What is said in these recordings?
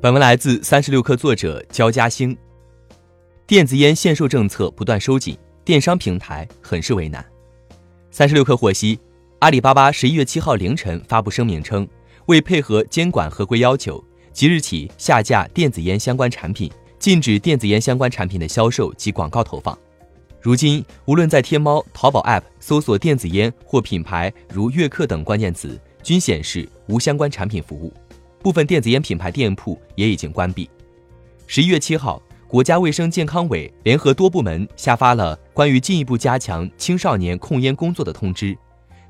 本文来自三十六氪作者焦嘉兴。电子烟限售政策不断收紧，电商平台很是为难。三十六氪获悉，阿里巴巴十一月七号凌晨发布声明称，为配合监管合规要求，即日起下架电子烟相关产品，禁止电子烟相关产品的销售及广告投放。如今，无论在天猫、淘宝 App 搜索电子烟或品牌如悦客等关键词，均显示无相关产品服务。部分电子烟品牌店铺也已经关闭。十一月七号，国家卫生健康委联合多部门下发了关于进一步加强青少年控烟工作的通知，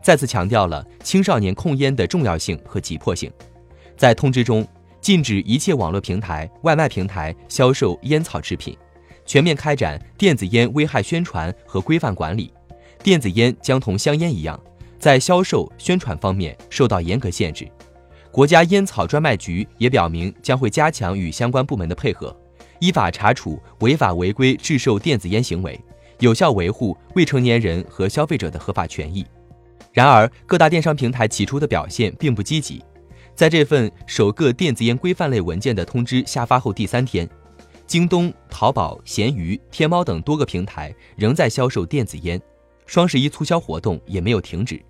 再次强调了青少年控烟的重要性和急迫性。在通知中，禁止一切网络平台、外卖平台销售烟草制品，全面开展电子烟危害宣传和规范管理。电子烟将同香烟一样，在销售宣传方面受到严格限制。国家烟草专卖局也表明，将会加强与相关部门的配合，依法查处违法违规制售电子烟行为，有效维护未成年人和消费者的合法权益。然而，各大电商平台起初的表现并不积极。在这份首个电子烟规范类文件的通知下发后第三天，京东、淘宝、闲鱼、天猫等多个平台仍在销售电子烟，双十一促销活动也没有停止。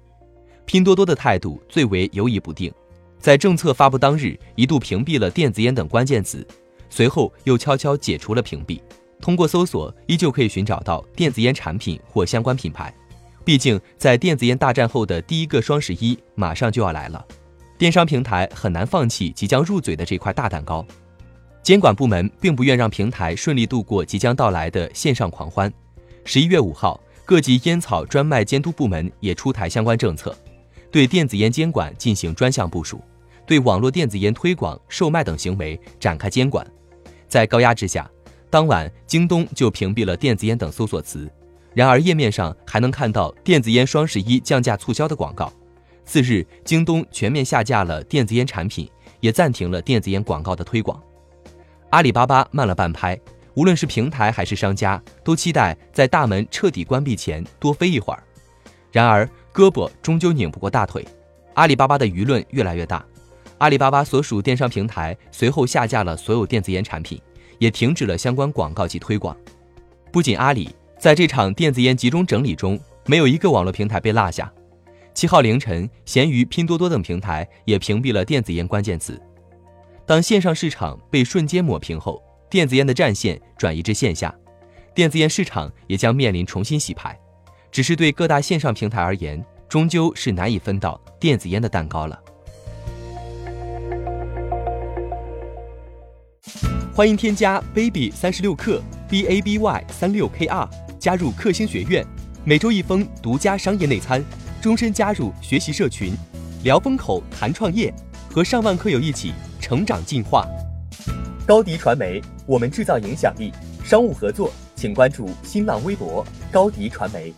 拼多多的态度最为犹疑不定。在政策发布当日，一度屏蔽了电子烟等关键词，随后又悄悄解除了屏蔽。通过搜索，依旧可以寻找到电子烟产品或相关品牌。毕竟，在电子烟大战后的第一个双十一马上就要来了，电商平台很难放弃即将入嘴的这块大蛋糕。监管部门并不愿让平台顺利度过即将到来的线上狂欢。十一月五号，各级烟草专卖监督部门也出台相关政策。对电子烟监管进行专项部署，对网络电子烟推广、售卖等行为展开监管。在高压之下，当晚京东就屏蔽了电子烟等搜索词，然而页面上还能看到电子烟双十一降价促销的广告。次日，京东全面下架了电子烟产品，也暂停了电子烟广告的推广。阿里巴巴慢了半拍，无论是平台还是商家，都期待在大门彻底关闭前多飞一会儿。然而，胳膊终究拧不过大腿，阿里巴巴的舆论越来越大。阿里巴巴所属电商平台随后下架了所有电子烟产品，也停止了相关广告及推广。不仅阿里在这场电子烟集中整理中，没有一个网络平台被落下。七号凌晨，闲鱼、拼多多等平台也屏蔽了电子烟关键词。当线上市场被瞬间抹平后，电子烟的战线转移至线下，电子烟市场也将面临重新洗牌。只是对各大线上平台而言，终究是难以分到电子烟的蛋糕了。欢迎添加 baby 三十六克 b a b y 三六 k r 加入克星学院，每周一封独家商业内参，终身加入学习社群，聊风口谈创业，和上万课友一起成长进化。高迪传媒，我们制造影响力。商务合作，请关注新浪微博高迪传媒。